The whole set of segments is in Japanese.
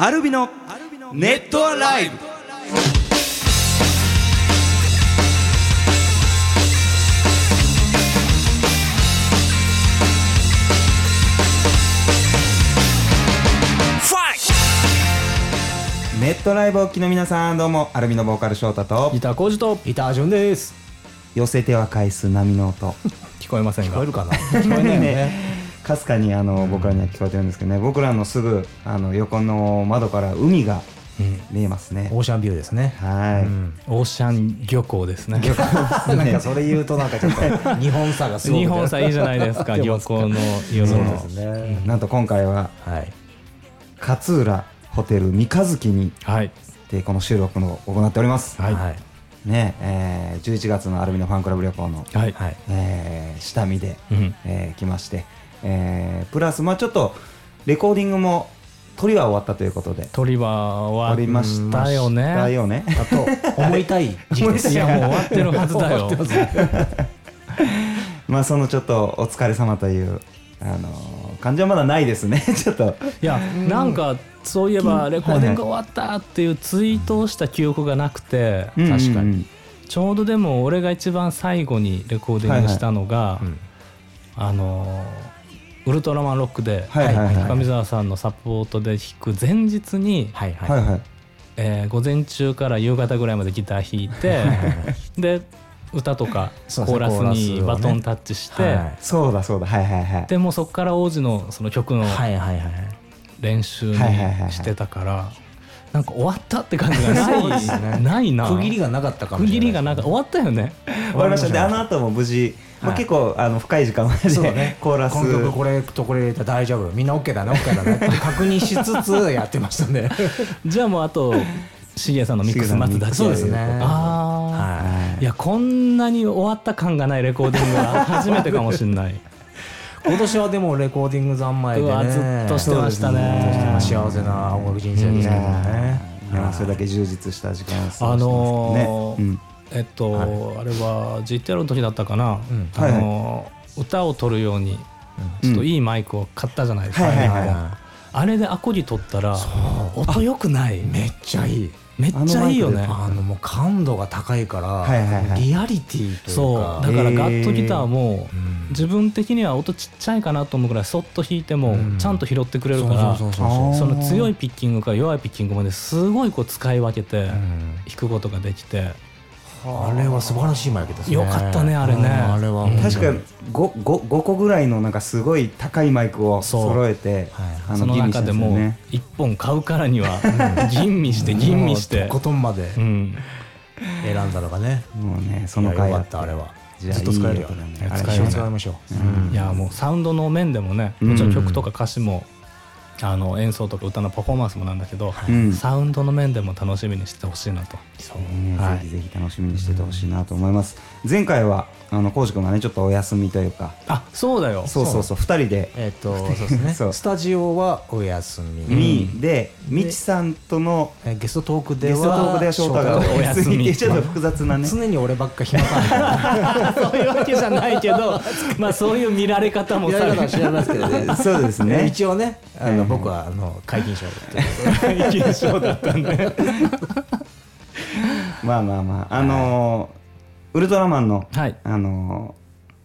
アルビのネットアライブ。ネットライブお聞きの皆さんどうもアルビのボーカル翔太と。ギター工事と。ギター順です。寄せては返す波の音。聞こえませんが。聞こえるかな？聞こえないよねかすかにあの僕らには聞こえてるんですけどね僕らのすぐあの横の窓から海が見えますね、オーシャンビューですね。はい、うん。オーシャン漁港ですね。なんかそれ言うとなんかちょっと。日本差がすごい日本さいいじゃないですか出漁港の夜の。ね。なんと今回ははい。勝浦ホテル三日月にはい。でこの収録を行っております、はい。はい。ねえー、11月のアルミのファンクラブ旅行の、はいはい。えー下見で、うん。えー来まして、えープラスまあちょっとレコーディングも撮りは終わったということで。鳥は終わ撮りましたよね。だよね。だと 思いたい時期です。いやもう終わってるはずだよ。まあそのちょっとお疲れ様というあのー感じはまだないですね。ちょっと。いやなんかそういえばレコーディング終わったっていうツイートをした記憶がなくて。うん確かに。うんちょうどでも俺が一番最後にレコーディングしたのがうんあのウルトラマンロックではいはいはい。高見沢さんのサポートで弾く前日にはいはい。はいはいえー午前中から夕方ぐらいまでギター弾いてで歌とかコーラスにバトンタッチして、はい。そうだそうだ。はいはいはい。でもうそこから王子のその曲のはいはいはい練習にしてたからなんか終わったって感じがないないな区切りがなかったかも区切りがなんか終わったよね。終わりました。であの後も無事、まあ、はい結構あの深い時間までそうだね。コーラス。この曲これとこれ入れたら大丈夫。みんな OK だね。OK だね。っ て確認しつつやってましたね。じゃあもうあとしげさんのミックス待つだけそうですね。ああ、はい。い。やこんなに終わった感がないレコーディングは 初めてかもしれない。今年はでもレコーディング三昧でね。ずっとしてましたね。幸せな音楽人生でしたけどね。いやそれだけ充実した時間を過ごしてあますのーねえっと、はい。あれは GTR の時だったかな、うん。あのー歌を取るようにちょっといいマイクを買ったじゃないですか、あれでアコギ取ったら音良くない。めっちゃいい。めっちゃいいよね。あのもう感度が高いから、はいはいはい。リアリティとそうか。だからガットギターもうん。自分的には音ちっちゃいかなと思うぐらいそっと弾いてもうん。ちゃんと拾ってくれるからその強いピッキングから弱いピッキングまですごいこう使い分けてうん。弾くことができてあれは素晴らしいマイクですね。よかったねあれね。うんあれは。うん。確か 5, 5, 5個ぐらいのなんかすごい高いマイクを揃えてはいそのあ吟味した中でもんすよね。一本買うからには吟味して吟味して。ことんまでうん。選んだのがね、もうねその回あったあれは。ずっと使えるよ。ね。使いましょう、うん。いやもうサウンドの面でもねもちろん曲とか歌詞もあの演奏とか歌のパフォーマンスもなんだけどうん。サウンドの面でも楽しみにしててほしいなと。ね。はい。ぜひぜひ楽しみにしててほしいなと思います前回はあの浩司君がねちょっとお休みというかあそうだよそうそうそう2人でえっ、とそうですねそうスタジオはお休み、にでみちさんとのえーゲストトークではゲストトークでは翔太がお休みってちょっと複雑なね常に俺ばっか暇かそういうわけじゃないけどまあそういう見られ方もさいやいや知らないですけどねそうですね一応ねあの、うん僕はあの皆勤賞で皆勤賞だったんで。まあまあまああのーウルトラマンのはい。あのー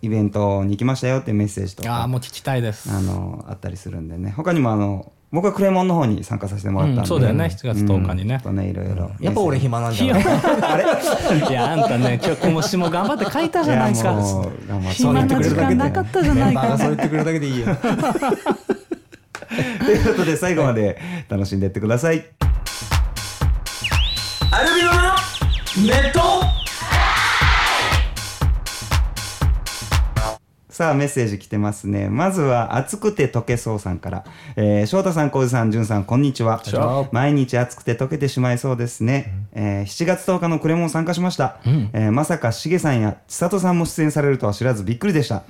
イベントに行きましたよっていうメッセージとかああもう聞きたいです。あのあったりするんでね。他にもあの僕はクレモンの方に参加させてもらったんで、うんそうだよね。7月10日にね。うんちょっとねいろいろ。やっぱ俺暇なんじいゃない？や いやあんたね曲も詩も頑張って書いたじゃないか。いやもう頑張って暇な時間なかったじゃないか。メンバーがそう言ってくれるだけでいいよ ということで最後まで楽しんでいってください。アルビノのネット。さあメッセージ来てますね。まずは暑くて溶けそうさんから、えー、翔太さん浩二さんじゅんさんこんにちは。毎日暑くて溶けてしまいそうですね、えー7月10日のクレモン参加しました、えーまさかしげさんや千里さんも出演されるとは知らずびっくりでした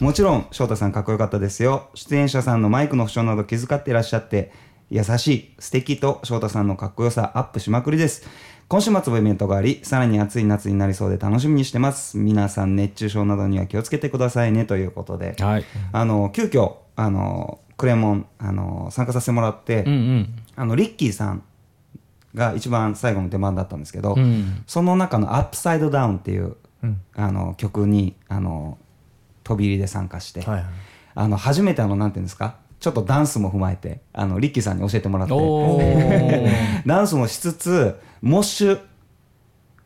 もちろん翔太さんかっこよかったですよ。出演者さんのマイクの負傷など気遣っていらっしゃって優しい素敵と翔太さんのかっこよさアップしまくりです。今週末もイベントがありさらに暑い夏になりそうで楽しみにしてます。皆さん熱中症などには気をつけてくださいねということで、はい。あの急遽あのクレモンあの参加させてもらって、うんうん。あのリッキーさんが一番最後の出番だったんですけど、うん。その中の「 Upside Down」っていう、うん。あの曲にあの飛び入りで参加して、はいはい。あの初めてあのなんていうんですか？ちょっとダンスも踏まえてあのリッキーさんに教えてもらって。ダンスもしつつモッシュ。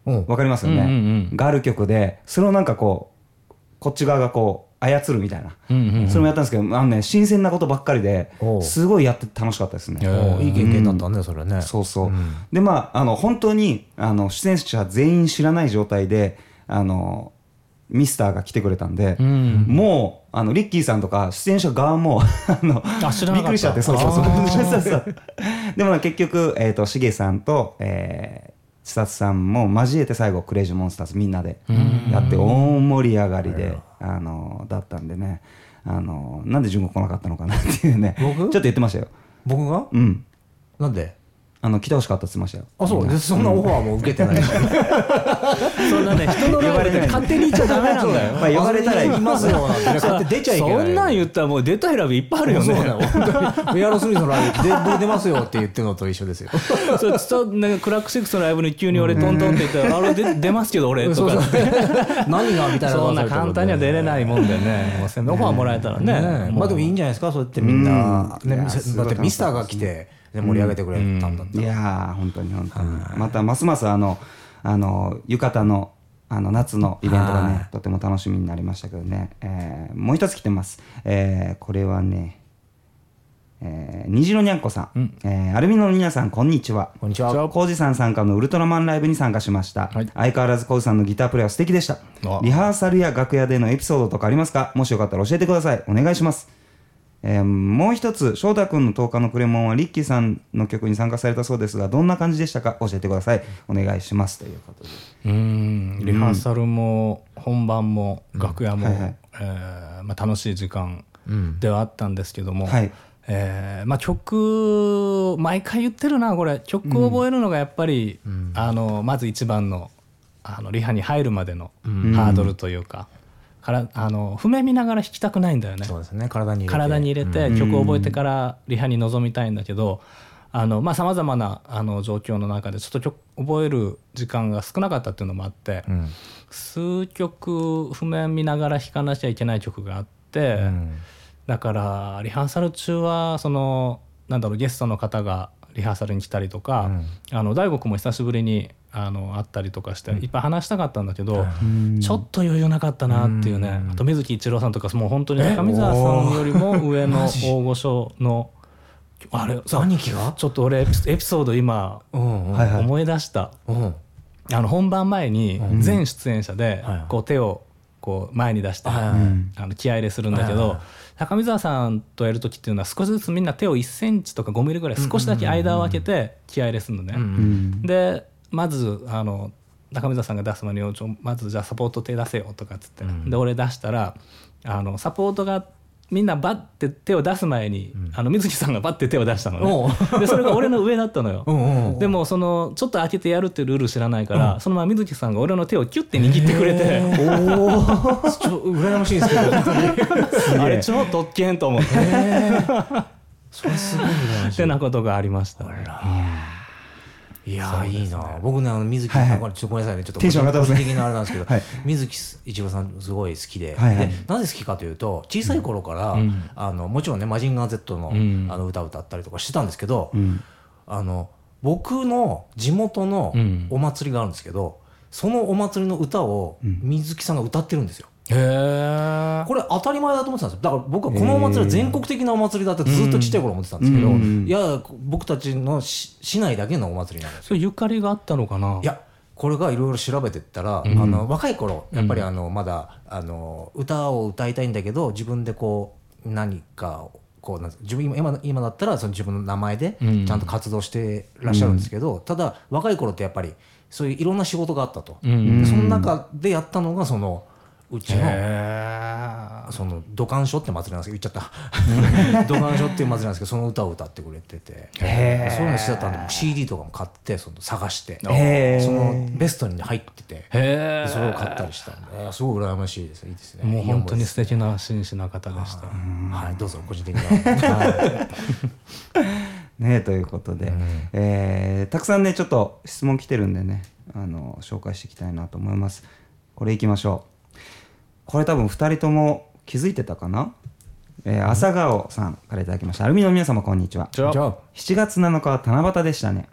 うん。わかりますよね、うんうんうん。がある曲でそれをなんかこうこっち側がこう操るみたいな、うんうんうん。それもやったんですけどあのね新鮮なことばっかりですごいやってて楽しかったですね。いい経験だったねそれね。そうそう、ん。でまああの本当にあの出演者全員知らない状態であのミスターが来てくれたんで、うん。もうあのリッキーさんとか出演者側も あのびっくりしちゃってそうそうそう。でも結局、えー、としげさんと、えー千里さんも交えて最後クレイジーモンスターズみんなでやって大盛り上がりであのだったんでね。あのなんで順子来なかったのかなっていうね。僕？ちょっと言ってましたよ。僕が？うん。なんで？あの来てほしかったって言ってましたよ。あそう？でそんなオファーも受けてない。しそんなね人のライブで勝手に言っちゃダメなんだよ。まあ呼ばれたら行きますよなんてね勝手に出ちゃいけない。そんなん言ったらもう出たいライブいっぱいあるよね。そうだよ本当に。エアロスミスのライブで僕出ますよって言ってるのと一緒ですよ。そうちょっとなんかクラックシックスのライブに急に俺トントンって言ったら「あれ出出ますけど俺」とか。そうそう。何がみたいなそんな簡単には出れないもんでね。オファーもらえたらね。ねまあでもいいんじゃないですかそうやってみんな、だってミスターが来て、ね、盛り上げてくれたんだったら、いやー本当に本当に。またますますあのあの浴衣のあの夏のイベントがはい。ねとても楽しみになりましたけどね、えーもう一つ来てます、えーこれはね、えー、虹のにゃんこさん、えーアルミの皆さんこんにちは。こんにちは。コウジさん参加のウルトラマンライブに参加しました、はい。相変わらずコウジさんのギタープレイは素敵でした。あリハーサルや楽屋でのエピソードとかありますか？もしよかったら教えてください。お願いしますえーもう一つ翔太君の10日のクレモンはリッキーさんの曲に参加されたそうですがどんな感じでしたか？教えてください。お願いします。ということで。うん。リハーサルも本番も楽屋も、はいはい。えーまあ、楽しい時間うん。ではあったんですけども、はい。えーまあ、曲毎回言ってるなこれ。曲を覚えるのがやっぱり、あのまず一番のあのリハに入るまでのハードルというか、からあの譜面見ながら弾きたくないんだよね。そうですね。体に入れて。体に入れて曲を覚えてからリハに臨みたいんだけどさまざ、まなあの状況の中でちょっと曲覚える時間が少なかったっていうのもあって、うん。数曲譜面見ながら弾かなきゃいけない曲があって、うん。だからリハーサル中はそのなんだろうゲストの方がリハーサルに来たりとか、あの大悟君も久しぶりにあの会ったりとかして、いっぱい話したかったんだけど、ちょっと余裕なかったなっていうね、あと水木一郎さんとかもう本当に中水沢さんよりも上の大御所のあれさ兄貴が？ちょっと俺エピエピソード今思い出した、うん。あの本番前に全出演者ではいこう手をこう前に出してあの気合い入れするんだけどはいはいはい高見沢さんとやる時っていうのは少しずつみんな手を1センチとか5ミリぐらい少しだけ間を空けて気合い入れするのね。うんでまずあの高見沢さんが出す前にちょ「まずじゃあサポート手出せよ」とかっつって、で俺出したらあのサポートがみんなバッて手を出す前に、あの水木さんがバッて手を出したのね。でそれが俺の上だったのよ。うんうんでもそのちょっと開けてやるっていうルール知らないから、そのまま水木さんが俺の手をキュッて握ってくれて、おお ちょ羨ましいですけどあれ超特権と思って。それすごい羨ましい。ってなことがありました、いやーいいな。僕ねあの水木はいはい。ちょっとごめんなさいね。ちょっとテン的なあれなんですけど、はい。水木一郎さんすごい好きで,、はいはい。でなぜ好きかというと小さい頃から、うん。あのもちろんね「マジンガー Z の」うん。あの歌を歌ったりとかしてたんですけど、うん。あの僕の地元のうん。お祭りがあるんですけど、そのお祭りの歌を水木さんが歌ってるんですよ。へえこれ当たり前だと思ってたんですよ。だから僕はこのお祭りは全国的なお祭りだってずっとちっちゃい頃思ってたんですけど、うん。いや僕たちの市市内だけのお祭りなんですよそれゆかりがあったのかな？いやこれがいろいろ調べてったら、うん。あの若い頃やっぱりあのまだあの歌を歌いたいんだけど自分でこう何かをこうなん自分今今今だったらその自分の名前でうん。ちゃんと活動してらっしゃるんですけど、ただ若い頃ってやっぱりそういういろんな仕事があったと、うん。でその中でやったのがそのうちの。へその土管所って祭りなんですけど言っちゃった。土管所っていう祭りなんですけどその歌を歌ってくれてて。そういうのしてたんで僕 CD とかも買ってその探してそのベストに入っててそれを買ったりしたんで、すごい羨ましいです。ね。いいですね。もう本当に素敵な紳士な方でした。はい、どうぞ個人的には。はい。ねということで、えーたくさんねちょっと質問来てるんでねあの紹介していきたいなと思います。これいきましょうこれ多分2人とも気づいてたかな、えー朝顔さんからいただきました。アルミの皆様こんにちは。じゃあじゃあ7月7日は七夕でしたね、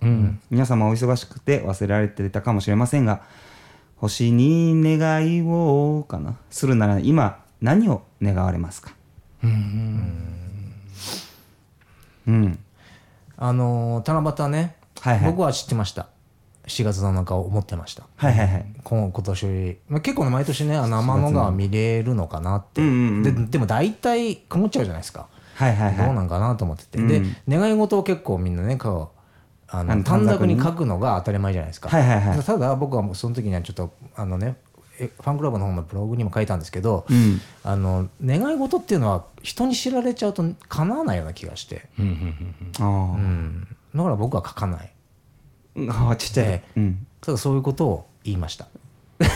皆様お忙しくて忘れられていたかもしれませんが星に願いをかな？するなら今何を願われますか？うん。あのー七夕ね、はいはい。僕は知ってました7月7日を思ってました。はいはいはい。今今年、まあ、結構ね毎年ねあの天の川見れるのかなって、うんうんうん。ででも大体曇っちゃうじゃないですか、はいはいはい。どうなんかなと思ってて、うんで願い事を結構みんなねこうああのの短冊に？書くのが当たり前じゃないですか、はいはいはい。ただ僕はもうその時にはちょっとあのねえファンクラブの方のブログにも書いたんですけど、うん。あの願い事っていうのは人に知られちゃうと叶わないような気がして、うんうんあうん、だから僕は書かないっちゃい、えうん。ただそういうことを言いました。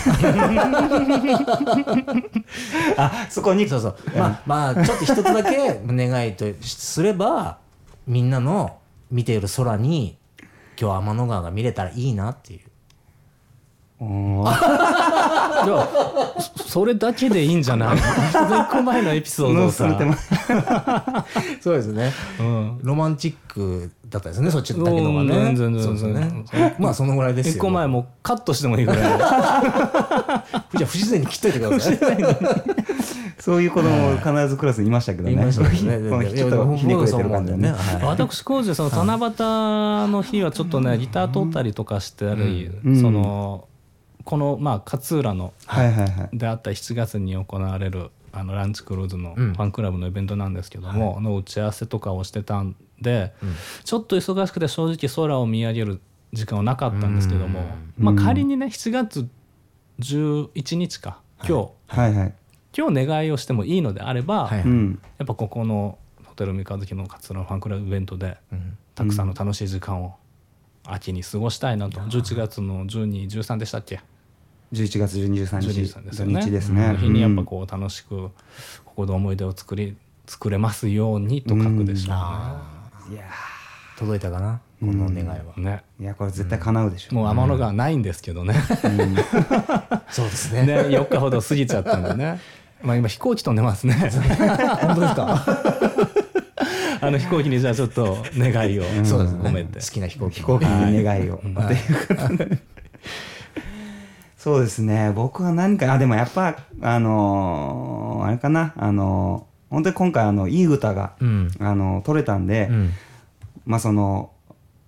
あそこに？そうそう。まあまあちょっと一つだけ願いとすればみんなの見ている空に今日天の川が見れたらいいなっていうそそれだけでいいんじゃない？一個前のエピソードをさ。されてますそうですね。うん。ロマンチックだったですねそっちだけのがね。うん全然そうです全然ね。まあそのぐらいですよ。一個前もうカットしてもいいぐらい。じゃあ不自然に切っといてください。そういう子供必ずクラスにいましたけどね。言い。ましたね。このちょっとひねくれてる感じだね。私工事その七夕の日はちょっとねギター通ったりとかしてあり、うん。そのこのまあ勝浦のはいはいはい。であった7月に行われるあのランチクルーズのフうん。ァンクラブのイベントなんですけども、の打ち合わせとかをしてたんで、ちょっと忙しくて正直空を見上げる時間はなかったんですけども、まあ、仮にね7月11日か今日、はいはい。今日願いをしてもいいのであれば、はいうん。やっぱここのホテル三日月の勝浦のファンクラブイベントでうん。たくさんの楽しい時間を秋に過ごしたいなと。11月の1213でしたっけ？11月12、13 12日ですよね。土日ですね。日にやっぱこう楽しくここで思い出を作り作れますようにと書くでしょうん。いや届いたかな？この願いは。うね。いやこれ絶対叶うでしょもう天の川ないんですけどね。そうですね。4日ほど過ぎちゃったんでね。まあ今飛行機飛んでますね。本当ですか？あの飛行機にじゃあちょっと願いをそうですね。込めて。好きな飛行機。飛行機に願いを。はい。ということでそうですね。僕は何かあでもやっぱあのーあれかな。あのー本当に今回あのいい歌が、うん。あの取れたんで、うん。まあその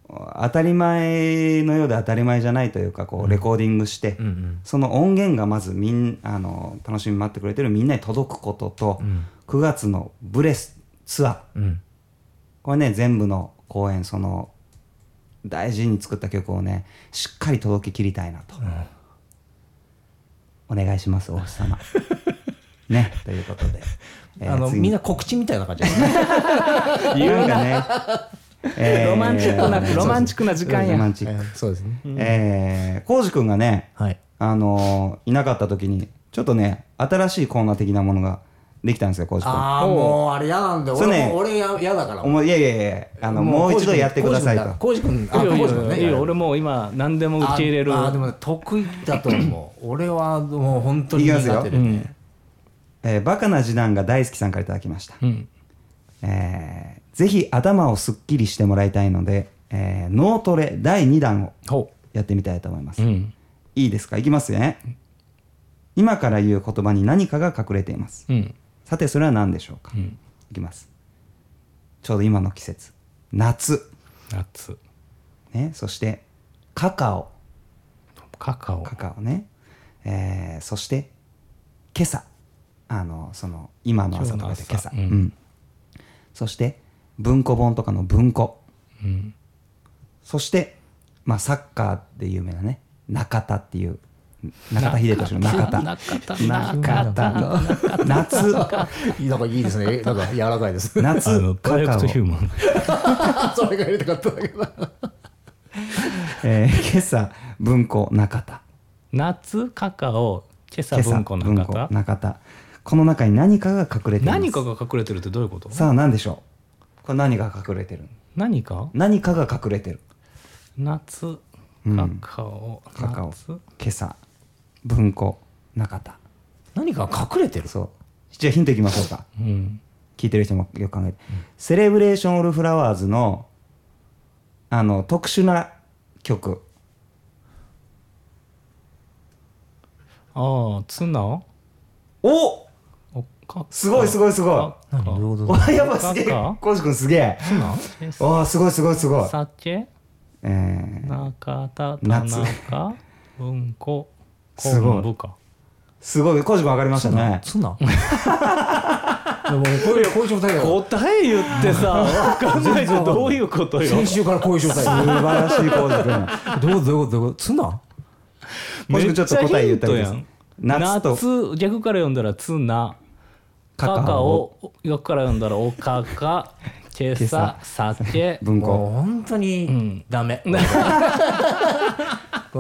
当たり前のようで当たり前じゃないというかこうレコーディングして、うんうん。その音源がまずみんあの楽しみに待ってくれてるみんなに届くことと、うん。9月のブレスツアー。うん。これね全部の公演その大事に作った曲をねしっかり届けきりたいなと、お願いしますお星様。ねということで、えー次あのみんな告知みたいな感じですね。言うかね、えーロマンチックなロマンチックな時間や。ロマンチック、そうですね。えー、コウジ君がねはい。あのーいなかった時にちょっとね新しいコーナー的なものができたんですよコウジ君ああもうあれ嫌なんでそれね俺も俺や嫌だから。おもいやいやいやあのもう一度やってくださいと。浩司君あ浩司君ね。よいいよ。俺もう今何でも受け入れる。ああでもね得意だと思う。俺はもう本当にいきますよ。苦手で。ねえーバカな次男が大好きさんからいただきました、うん。えーぜひ頭をすっきりしてもらいたいので、えー脳トレ第2弾をほやってみたいと思います、ううん。いいですか？いきますね。今から言う言葉に何かが隠れています。うんさてそれは何でしょうか、うん。いきます。ちょうど今の季節。夏。夏。ねそしてカカオ。カカオ。カカオね、えーそして今朝。あのその今の朝とかで今朝、うん。うん。そして文庫本とかの文庫。うん。そして、まあ、サッカーで有名なね中田っていう中田英寿の中田。中田。中田。夏いいなんかいいですね。なんか柔らかいです。夏。カカオクトヒューマン。それが入れたかったんだけどえー今朝文庫中田。夏カカオ。今朝文庫の中田。中田。この中に何かが隠れています。何かが隠れてるってどういうこと？さあ何でしょう？これ何が隠れてる？何か？何かが隠れてる？夏うん。カカオ、カカオ。夏。今朝文庫中田。何か隠れてる？そう。じゃあヒントいきましょうか。うん。聞いてる人もよく考えて、セレブレーション・オール・フラワーズのあの特殊な曲。ああツナお！おかすごいすごいすごい。何？どういうこと？わやばすげえ。コウジ君すげえ。ツナ？おーすごいすごいすごい。酒えー、中田田夏。中文庫？すごい。すごい。コウジ君分かりましたね。ツナでもこういうこういう状態だよ。答え言ってさ分かんないとどういうことよ。先週からこういう状態素晴らしいコウジ君。どうどういうことどういうことツナコウジ君ちょっと答え言ったらいいです。めっちゃヒントやん。夏と。夏逆から読んだらツナカカオ。逆から読んだらおかか。今朝。酒。文庫。もう本当うにん。ダメ。これ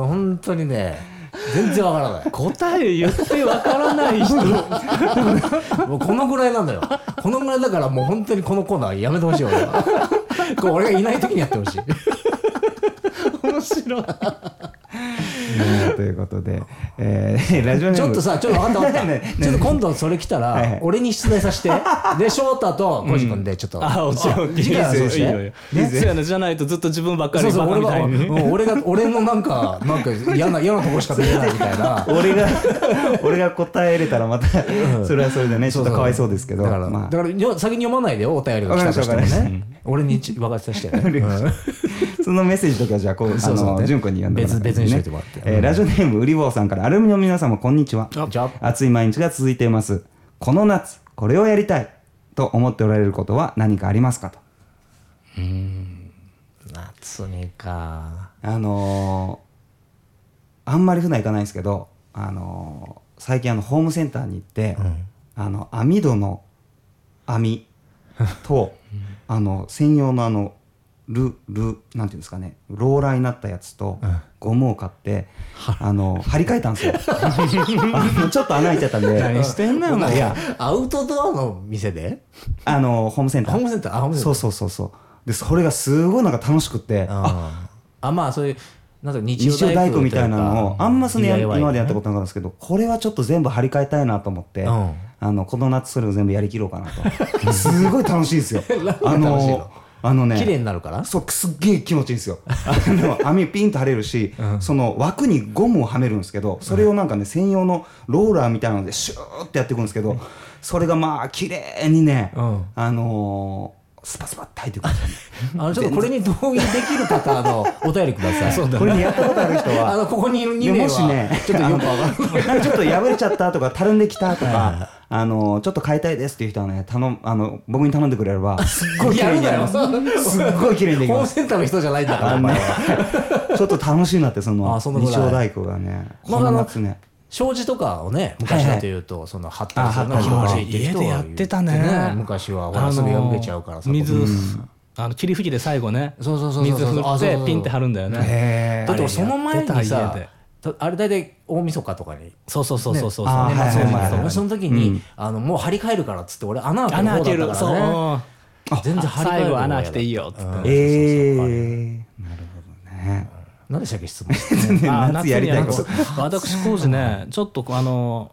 本当にね全然わからない。答え言ってわからない人。もうこのぐらいなんだよ。このぐらいだからもう本当にこのコーナーやめてほしい俺は。これ俺がいない時にやってほしい。面白い。ね ということで、えー、ラジオネーム。ちょっとさちょっと分かった。分かった、ねねちょっと今度それ来たら、はいはい。俺に出題させて。で翔太と小路君でちょっと、あもちろんいい次回はそうしてよいいよいいよ。そうやね。じゃないとずっと自分ばっかりバカそうそう俺がみたいにうん俺が俺のなんかなんか嫌な嫌なとこしか見えないみたいな。俺が俺が答えれたらまたそれはそれでねちょっとかわいそうですけど。だから、まあ。だからよ先に読まないでよお便りが来たとしてもね俺にち分かさせてね、そのメッセージとかじゃあこうあそうそう。ねの純子に読んでもらって別別にしといてもらって。えーラジオネームうりぼうさんからアルミの皆様こんにちは。暑い毎日が続いています。この夏これをやりたいと思っておられることは何かありますかと。夏にか。あのーあんまり普段行かないんですけどあのー最近あのホームセンターに行って、あの網戸の網とあの専用のあのルルなんていうんですかね。ローラーになったやつとゴムを買って、あの張り替えたんですよ。ちょっと穴開いちゃったんで。何してんのよいやアウトドアの店で？あのホームセンター。ホームセンターあホームセンター。そうそうそうそう。でそれがすごいなんか楽しくって。ああまあそういうなんか日日曜大工みたいなのをあんまそのや DIY 今までやったことなかったんですけどこれはちょっと全部張り替えたいなと思って、うん。あのこの夏それを全部やりきろうかなと。すごい楽しいですよ。あの。のあのね綺麗になるから？そうすっげえ気持ちいいんですよ。あの網ピンと張れるし、その枠にゴムをはめるんですけどそれをなんかね専用のローラーみたいなのでシューってやっていくんですけどそれがまあ綺麗にね、うん。あのースパスパって入ってくる あのちょっとこれに同意できる方あのお便りください。そうこれにやったことある人は あのここにいる2で名はもしね、ちょっとよくわかんないちょっと破れちゃったとか、たるんできたとか、あの、ちょっと変えたいですっていう人はね、頼む、あの、僕に頼んでくれれば、すっごい綺麗になります。すっごい綺麗にできホームます。センターの人じゃないんだからちょっと楽しいなって、その、あそのぐらい。日曜大工がね、こまああのの夏ね。障子とかをね昔だというと、その貼ったりするのが気持ちいいって人は家でやってたね。昔はほらそれ破けちゃうからさ水あの霧吹きで最後ねそうそうそうそう水振ってピンって貼るんだよね。へだって俺その前にあれやさあれ大体大晦日とかに。そうそうそうそうそうそう。あー年末はいはいはいはいその時に、あのもう張り替えるからっつって俺穴開ける方だったからね。そう。全然張り替える最後穴開けていいよっつって。えー、なるほどね。何でしたっけ質問。あ夏やりたいこと。私工事ねちょっとあの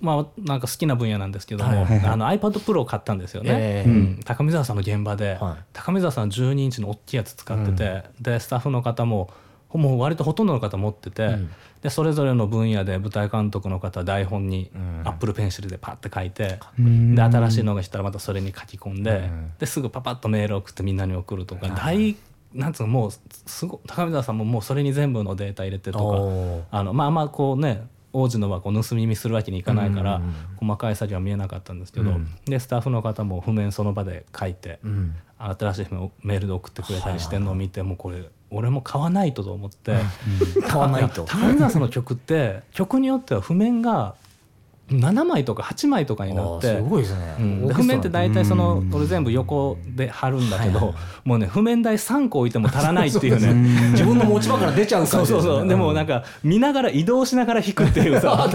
まあなんか好きな分野なんですけども、はいはいはい。あの iPad Pro を買ったんですよね、ええ。うん。高見沢さんの現場で、はい。高見沢さん12インチの大きいやつ使ってて、でスタッフの方ももう割とほとんどの方持ってて、でそれぞれの分野で舞台監督の方は台本にアップルペンシルでパッて書いて、で新しいのが来たらまたそれに書き込んで,、ですぐパパッとメール送ってみんなに送るとか、大なんつうのもうすご高見沢さんももうそれに全部のデータ入れてとかあのまああんまこうね王子のはこう盗み見するわけにいかないから、細かい作業は見えなかったんですけど、でスタッフの方も譜面その場で書いて、新しい譜面をメールで送ってくれたりしてるのを見てもうこれ俺も買わないとと思って、買わないと。高見沢さんの曲って曲によっては譜面が7枚とか8枚とかになってすごいですね。うん。譜面って大体その俺全部横で貼るんだけどもうね譜面台3個置いても足らないっていうね。自分の持ち場から出ちゃうそうそうそう。でもなんかか見ながら移動しながら弾くっていう さ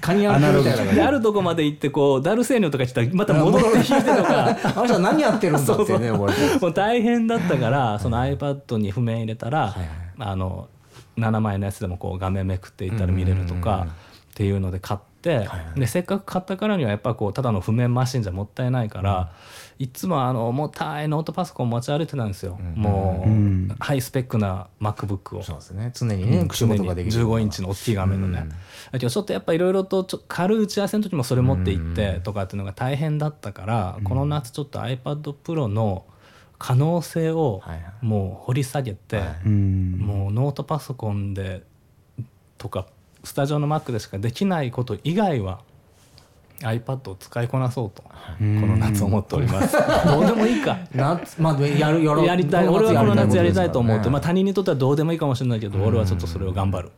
カニアナみたいな感じ。であるとこまで行ってこうダルセーニョとか来たらまた戻って弾いてとか。あの人は何やってるんだってねもう大変だったからその iPad に譜面入れたら、はいはい。あの7枚のやつでもこう画面めくっていったら見れるとかっていうので買って、はいでせっかく買ったからにはやっぱこうただの譜面マシンじゃもったいないから、いつもあの重たいノートパソコン持ち歩いてたんですよ、もう、ん。ハイスペックな MacBook を。そうですね。常にね仕事ができる15インチの大きい画面のね、だけどちょっとやっぱいろいろとちょ軽い打ち合わせの時もそれ持って行ってとかっていうのが大変だったから、この夏ちょっと iPad Pro の可能性をはいはい。もう掘り下げて、はい。うん。もうノートパソコンでとかスタジオの Mac でしかできないこと以外は iPad を使いこなそうとこの夏思っております。どうでもいいか。夏まあやるやろう。やりたい。俺はこの夏やりたいと思って、まあ、た他人にとってはどうでもいいかもしれないけど、俺はちょっとそれを頑張る。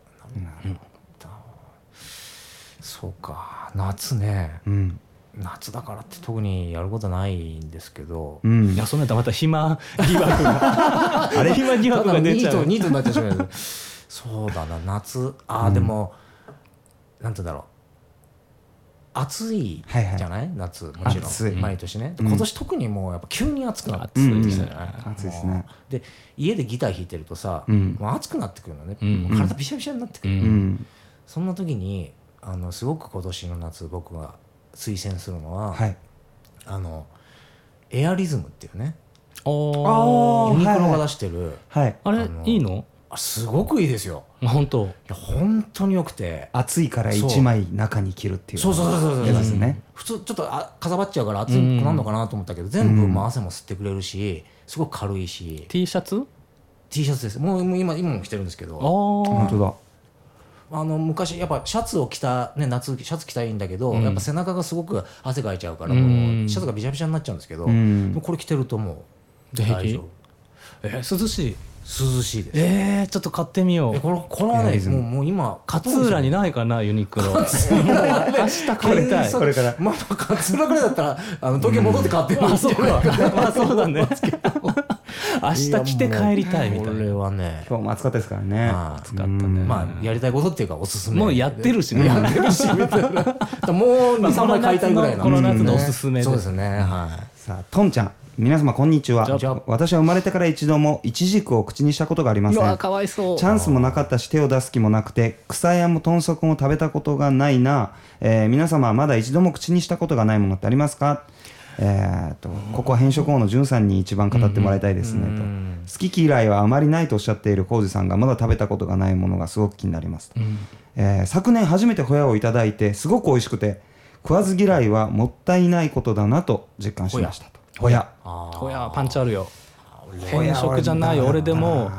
そうか。夏ね。うん。夏だからって特にやることないんですけど。うん。いやそんなんやったらまた暇疑惑が。あ れ 暇疑惑が出ちゃう。ニートになってしまうそうだな夏。ああでも、なんて言うんだろう。暑いはいはい。じゃない、夏もちろん。毎年ね、うん。今年特にもうやっぱ急に暑くなって暑いですね。きたじゃない暑いですね。もうで家でギター弾いてるとさ、うん。もう暑くなってくるのね、体びしゃびしゃになってくる、うん。うん。そんな時にあのすごく今年の夏僕が推薦するのは、はい。あのエアリズムっていうね。ユニクロがはい出してる、はい。あれいいの？あすごくいいですよ。本当。いや本当によくて。暑いから一枚中に着るっていうそうそうそうそうそう。ですね。普通ちょっとあかさばっちゃうから暑くなるのかなと思ったけど、全部もう汗も吸ってくれるしすごく軽いし。T シャツ？T シャツです。もうもう今今も着てるんですけあどー。本当だ。あの昔やっぱシャツを着た、ね、夏シャツ着たらいいんだけど、うん。やっぱ背中がすごく汗かいちゃうからうもうんシャツがびしゃびしゃになっちゃうんですけど、うん。これ着てるともう大丈夫。えー涼しい涼しいです。えー、ちょっと買ってみよう。えこれこれはねエアリズムもうもう今勝浦にないかなユニクロ。明日買いたい。これから。まあまあ勝浦ぐらいだったらあの東京戻って買ってもいい。あそうか。まあそうだね。明日や着て帰りたいみたいこれなはね。今日も暑かったですからね。まあ暑かったね。まあやりたいことっていうかおすすめ。もうやってるしね。やってるし。みたいなもう23枚買いたいぐらいなこの夏のおすすめそうですね。はさあトンちゃん皆様こんにちは。私は生まれてから一度もイチジクを口にしたことがありませうんわチャンスもなかったし手を出す気もなくて草やも豚足も食べたことがないな、えー皆様はまだ一度も口にしたことがないものってありますか？えー、とここは変色王のんさんに一番語ってもらいたいですね。と。好き嫌いはあまりないとおっしゃっている浩二さんがまだ食べたことがないものがすごく気になります。と、えー昨年初めてホヤをいただいてすごく美味しくて食わず嫌いはもったいないことだなと実感しました。とホヤ。あほやパンチあるよ。ほや変色じゃない俺でも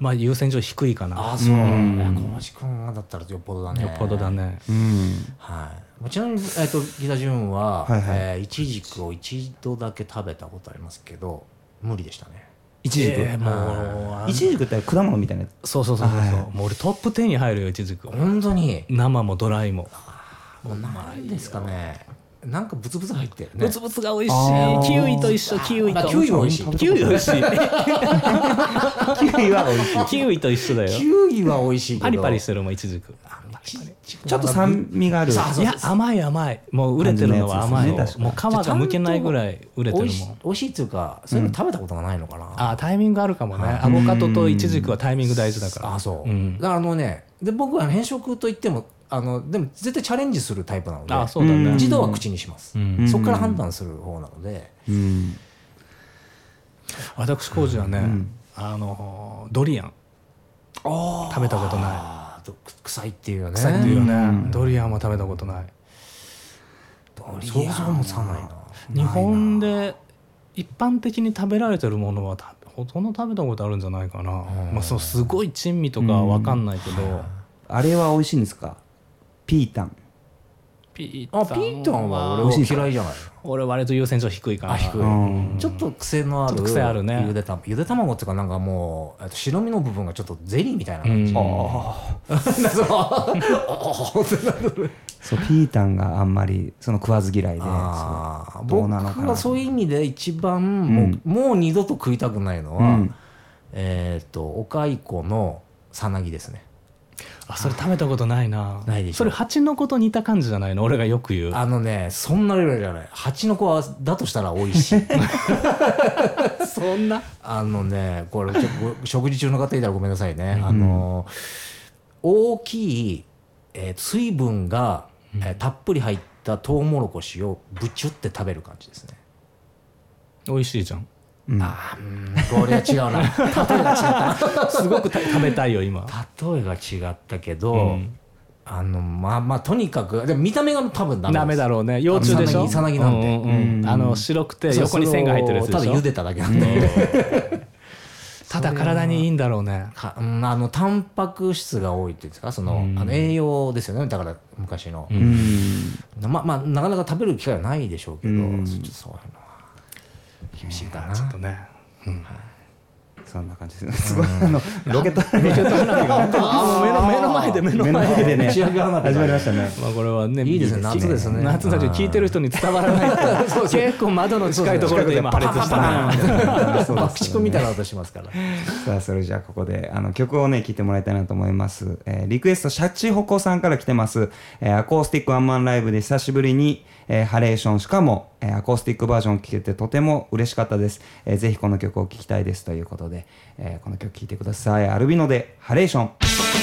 まあ優先順位低いかな。ああそうなんだ。小橋君がだったらよっぽどだね。よっぽどだね。うんはい。ちなみに、えっとギタジュンは、はいはい。えーイチジクを一度だけ食べたことありますけど無理でしたね。イチジク、えーもうイチジクって果物みたいな。やつそうそうそうそう、はいもう俺トップ10に入るよイチジク本当に？生もドライも。もうなんですかねなんかブツブツ入ってるね。ブツブツが美味しい。キウイと一緒キウイと。まあキウイも美味しい。キウイ美味しい。キウイは美味しいキウイと一緒だよ。キウイは美味しいパリパリしてるもんイチジクちょっと酸味がある。いや甘い甘い。もう売れてるのは甘いもう皮がむけないぐらい売れてるもん。美味しいっていうかそういうの食べたことがないのかな、あータイミングあるかもね。アボカドとイチジクはタイミング大事だから。あそう、ん。だからあのねで僕は変色といってもあのでも絶対チャレンジするタイプなのであそうだ。ね一度は口にします、うん。そこから判断する方なので、うん。私工事はねあのドリアン。食べたことない。臭いっていうよね。臭いっていうよね。ドリアンは食べたことない。想像もつかないな。日本で一般的に食べられてるものはたほとんど食べたことあるんじゃないかな、まあ、そうすごい珍味とかは分かんないけど、あれは美味しいんですか？ピータン。ピあピータンは俺美味しいですか嫌いじゃない俺割と優先順位低いかなあ低い。うん。ちょっと癖のある癖あるね。ゆで卵ゆで卵っていうかなんかもうえっと白身の部分がちょっとゼリーみたいな感じ、うん。ああ そう。ピータンがあんまりその食わず嫌いであー。そう。どうなのかな。僕はそういう意味で一番もう,、もう二度と食いたくないのは、うん。えっ、とお蚕のさなぎですねあそれ食べたことないな。ないでしょ。それ蜂の子と似た感じじゃないの？俺がよく言う。あのねそんなレベルじゃない。蜂の子はだとしたら美味しい。そんな？あのねこれちょご食事中の方いたらごめんなさいね、あの大きい、えー水分が、えーたっぷり入ったトウモロコシをぶちゅって食べる感じですね。美味しいじゃんうん。これは違うな。例えが違った。なすごくた食べたいよ今。例えが違ったけど、うん。あのまあまあとにかくでも見た目が多分ダメダメだろうね。幼虫でしょ？さなぎさなんでうんうんうん。あの白くて横に線が入ってるやつでしょ？ただ茹でただけなんで、ただ体にいいんだろうね。かうんあのタンパク質が多いっていうんですか？その,、あの栄養ですよね。だから昔の、うん。ままあなかなか食べる機会はないでしょうけど、うん。そういうの。は厳しいかな、ちょっとね。そんな感じです。すごいあのロケット。花火が本当目の目の前で目の目の前で前でね始まりましたね。まあこれはねいいですね。夏ですね。夏だけど聞いてる人に伝わらない 結構窓の近いところで今破裂したねそう爆竹みたいな音しますから。さあそれじゃあここであの曲をね聴いてもらいたいなと思います、えーリクエストシャチホコさんから来てます、えーアコースティックワンマンライブで久しぶりに、えーハレーションしかも、えーアコースティックバージョン聴けてとても嬉しかったです、えーぜひこの曲を聴きたいですということで、えーこの曲聴いてください。アルビノでハレーション。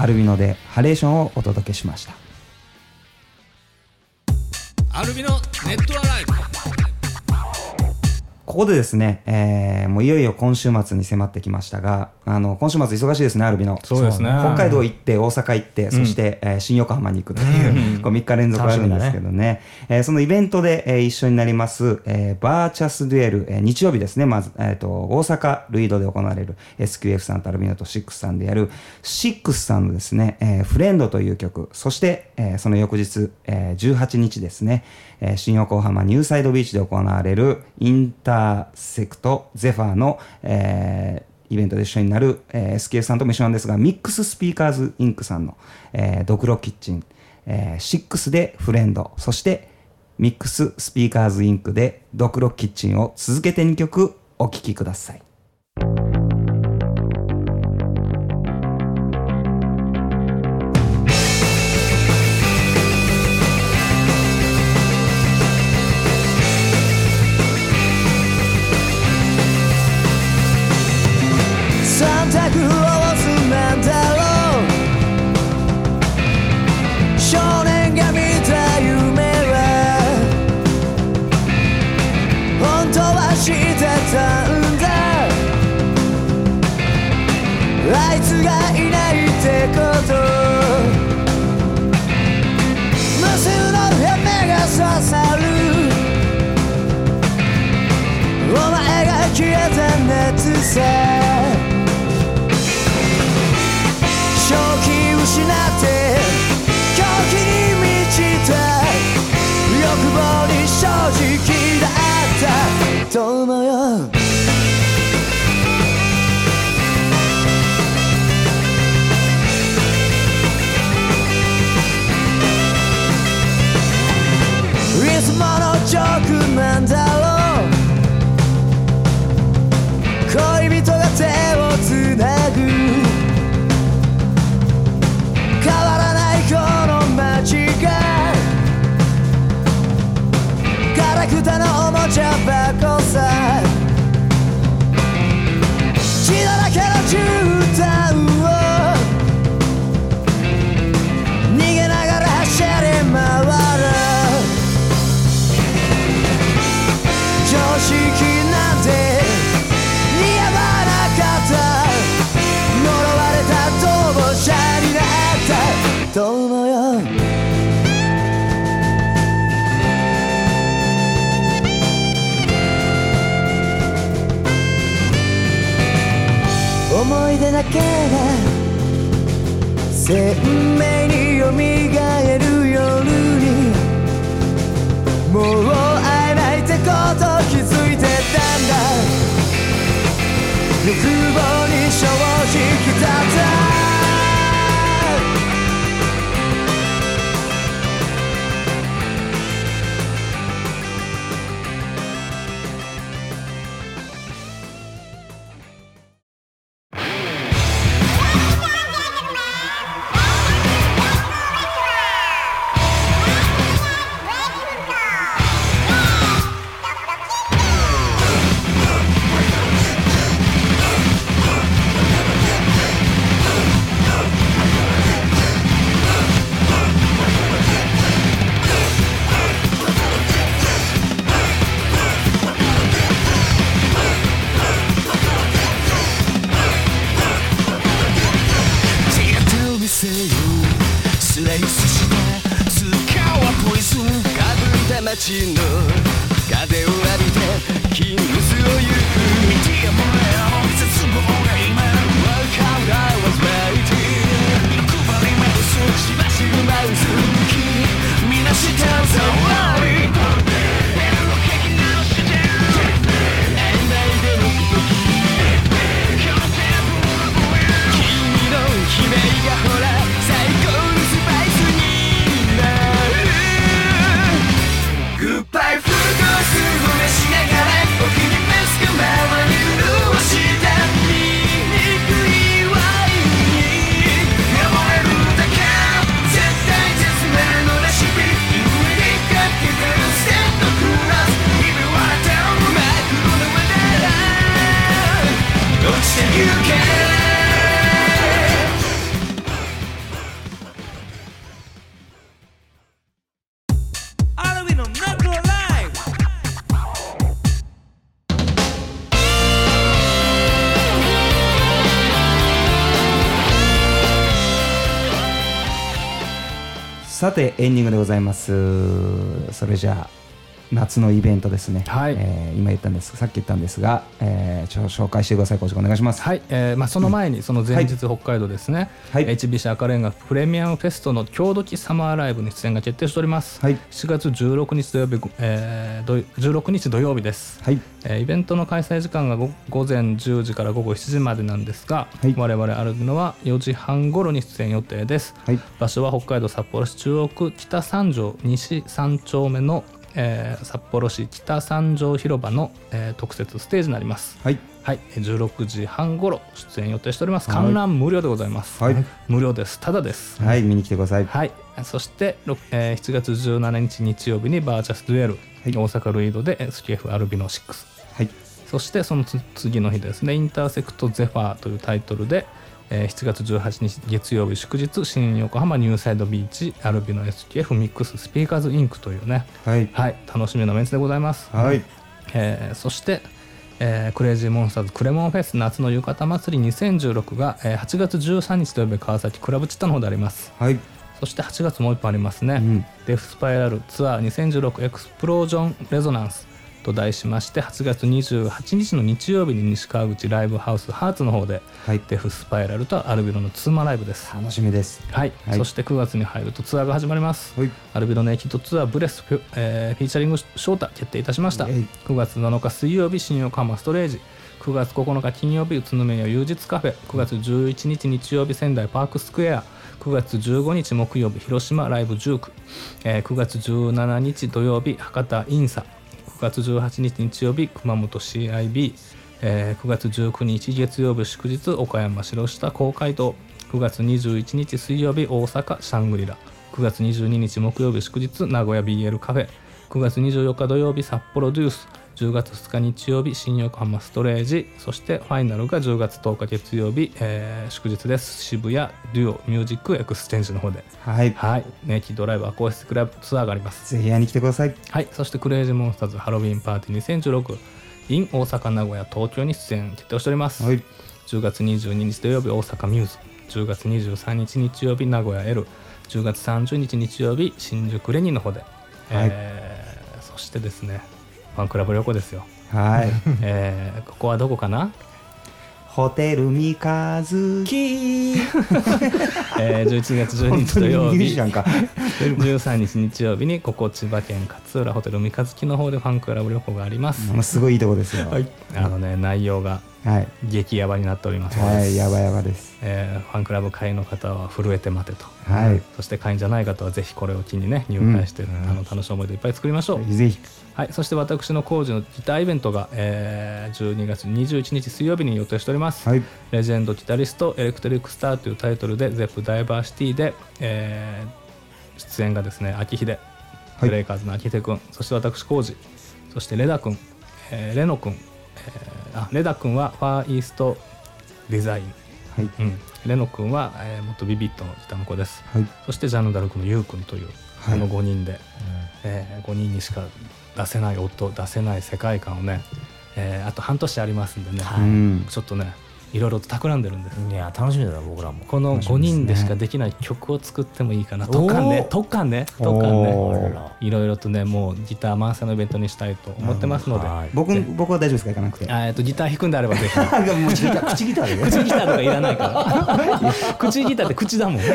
アルビノでハレーションをお届けしました。アルビノネットアライブ。ここでですね、えーもういよいよ今週末に迫ってきましたが、あの今週末忙しいですね、アルビノ。そうですね。北海道行って、大阪行って、そして、えー新横浜に行くという、こう3日連続あるんですけどね、えーそのイベントで、えー一緒になります、えーバーチャスデュエル、えー日曜日ですね、まず、えーと、大阪ルイドで行われる SQF さんとアルビノとシックスさんでやる、シックスさんのですね、えー Friend という曲、そして、えーその翌日、えー18日ですね、えー新横浜 New Side Beach で行われる Intersect Zephyr の、えーイベントで一緒になる、えー SKF さんとも一緒なんですが、 Mix Speaker's, Inc.さんの、えードクロキッチン、えー、6で Friend、そして Mix Speaker's, Inc.でドクロキッチンを続けて2曲お聴きください。三択を押すなんだろう少年が見た夢は本当は知ってたんだあいつがいないってこと無数の夢が刺さるお前が消えた熱さ正直だった。と思う。よ鮮明によみがえる夜にもう会えないってこと気づいてたんだ欲望に正直だったさてエンディングでございます。それじゃあ。夏のイベントですね、はい。えー今言ったんですさっき言ったんですが、えー紹介してくださいお願いしますはい、えーまあ、その前にその前日北海道ですね、はい。HBC 赤レンガプレミアムフェストの郷土期サマーライブに出演が決定しております、はい。7月16日土曜日、えー土16日土曜日です、はい。えーイベントの開催時間がご午前10時から午後7時までなんですが、はい。我々歩くのは4時半頃に出演予定です、はい。場所は北海道札幌市中央区北三条西三丁目の、えー札幌市北三条広場の、えー特設ステージになります。はい。はい、えー16時半頃出演予定しております。はい。観覧無料でございます。はい。無料です。ただです。はい。見に来てください。はい、そして、ろえー7月17日日曜日に Versus Duel、はい。大阪ルイードで SKF ALvino 6。はい。そしてそのつ次の日ですね、 Intersect Zephyr というタイトルで、えー7月18日月曜日祝日、新横浜 New Side Beach、 ALvino SKF Mix Speaker's, Inc.というね、はい。はい、楽しみなメンツでございます。はい。えーそして、えー Crazy Monsters クレモンフェス夏の浴衣祭り2016が、えー8月13日土曜日川崎クラブチッタの方であります。はい。そして8月もう一本ありますね、うん。 defspiral ツアー2016 Explosion Resonance と題しまして8月28日の日曜日に西川口ライブハウス Hearts の方で、はい defspiral と ALvino のツーマンライブです。楽しみですはい、はいそして9月に入るとツアーが始まります。はい ALvino Naked Tour ブレスフ,、えー featuring ショータ決定いたしました。イェイ9月7日水曜日新横浜ストレージ。9月9日金曜日宇都宮有日カフェ。9月11日日曜日仙台パークスクエア。9月15日木曜日広島ライブジューク、えー9月17日土曜日博多インサ9 9月18日日曜日熊本 CIB、えー9月19日月曜日祝日岡山白下公会堂。9月21日水曜日大阪シャングリラ。9月22日木曜日祝日名古屋 BL カフェ。9月24日土曜日札幌デュース。10月2日日曜日新横浜ストレージそしてファイナルが10月10日月曜日、えー祝日です。渋谷 duo music exchange の方で。はい。はい。 Naked ライブアコースティックライブツアーがあります。ぜひ会いに来てください。はい、そして Crazy Monsters Halloween Party 2016 in 大阪、名古屋、東京に出演決定をしております。はい。10月22日土曜日、大阪ミューズ。10月23日日曜日、名古屋 L。10月30日日曜日、新宿レニーの方で。えーそしてですね、ファンクラブ旅行ですよ。はい。えーここはどこかな、ホテル三日月。えー、11月12本当に日土曜日。ミュージシャンか。13日日曜日にここ千葉県勝浦ホテル三日月の方でファンクラブ旅行があります、ものすごいいいとこですよ。はい、あのね内容がはい。激ヤバになっております。はいやばやばです。えーファンクラブ会員の方は震えて待てと、はい。そして会員じゃない方はぜひこれを機にね入会して、あの楽しい思い出いっぱい作りましょう、ぜひはい、そして私の工事のギターイベントが、えー12月21日水曜日に予定しております、はい。レジェンドギタリストエレクトリックスターというタイトルで ZEP ダイバーシティで、えー出演がですね秋秀、はい。ブレイカーズの秋秀君そして私工事そしてレダ君、えーレノ君、えーあレダ君はファーイーストデザイン。はい。うん、レノ君は、えー、元ビビットのギターの子です、はい。そしてジャンヌ・ダルクのユウ君という、はい。この5人で、え5人にしか出せない音出せない世界観をね、えーあと半年ありますんでね、うん。ちょっとねいろいろと企んでるんです。いや楽しみだな僕らも。この5人でしかできない曲を作ってもいいかな特感ね。おー。特感ね。特感おー。ねいろいろとねもうギター満載のイベントにしたいと思ってますので、はい。僕僕は大丈夫ですか行かなくて。あえっとギター弾くんであればぜひ。口ギター口ギター。でね口ギターとかいらないから。口ギターって口だもん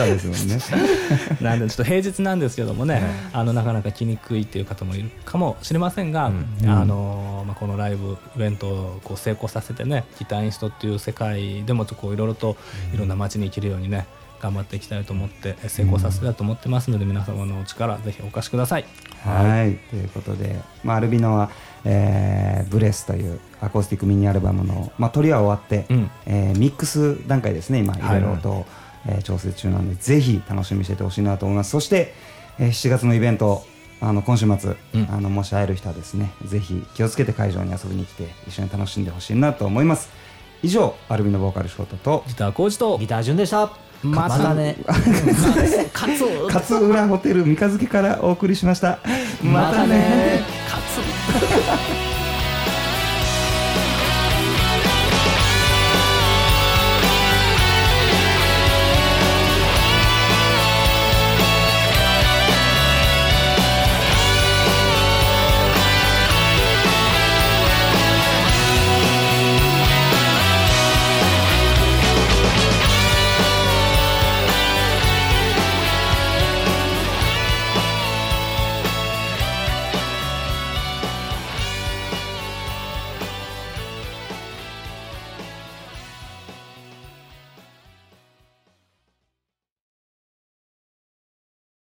歌ですもんね。なんでちょっと平日なんですけどもね、あのなかなか来にくいっていう方もいるかもしれませんが、あのまあ、このライブイベントをこう成功させてねギターインストっていう世界でもちょっとこういろいろといろんな街に行けるようにね頑張っていきたいと思ってえ成功させたいと思ってますので、皆様のお力ぜひお貸しください。はい。ということで、まあ、アルビノは、えーブレスというアコースティックミニアルバムの、まあ、撮りは終わって、うん。えーミックス段階ですね今いはいろいろと、えー調整中なんでぜひ楽しみにしててほしいなと思います。そして、えー7月のイベントあの今週末、うん。あのもし会える人はですねぜひ気をつけて会場に遊びに来て一緒に楽しんでほしいなと思います。以上アルビノボーカルショートとギターコーチとギター順でした。またね。勝浦 ホテル三日月からお送りしました。またね。勝つ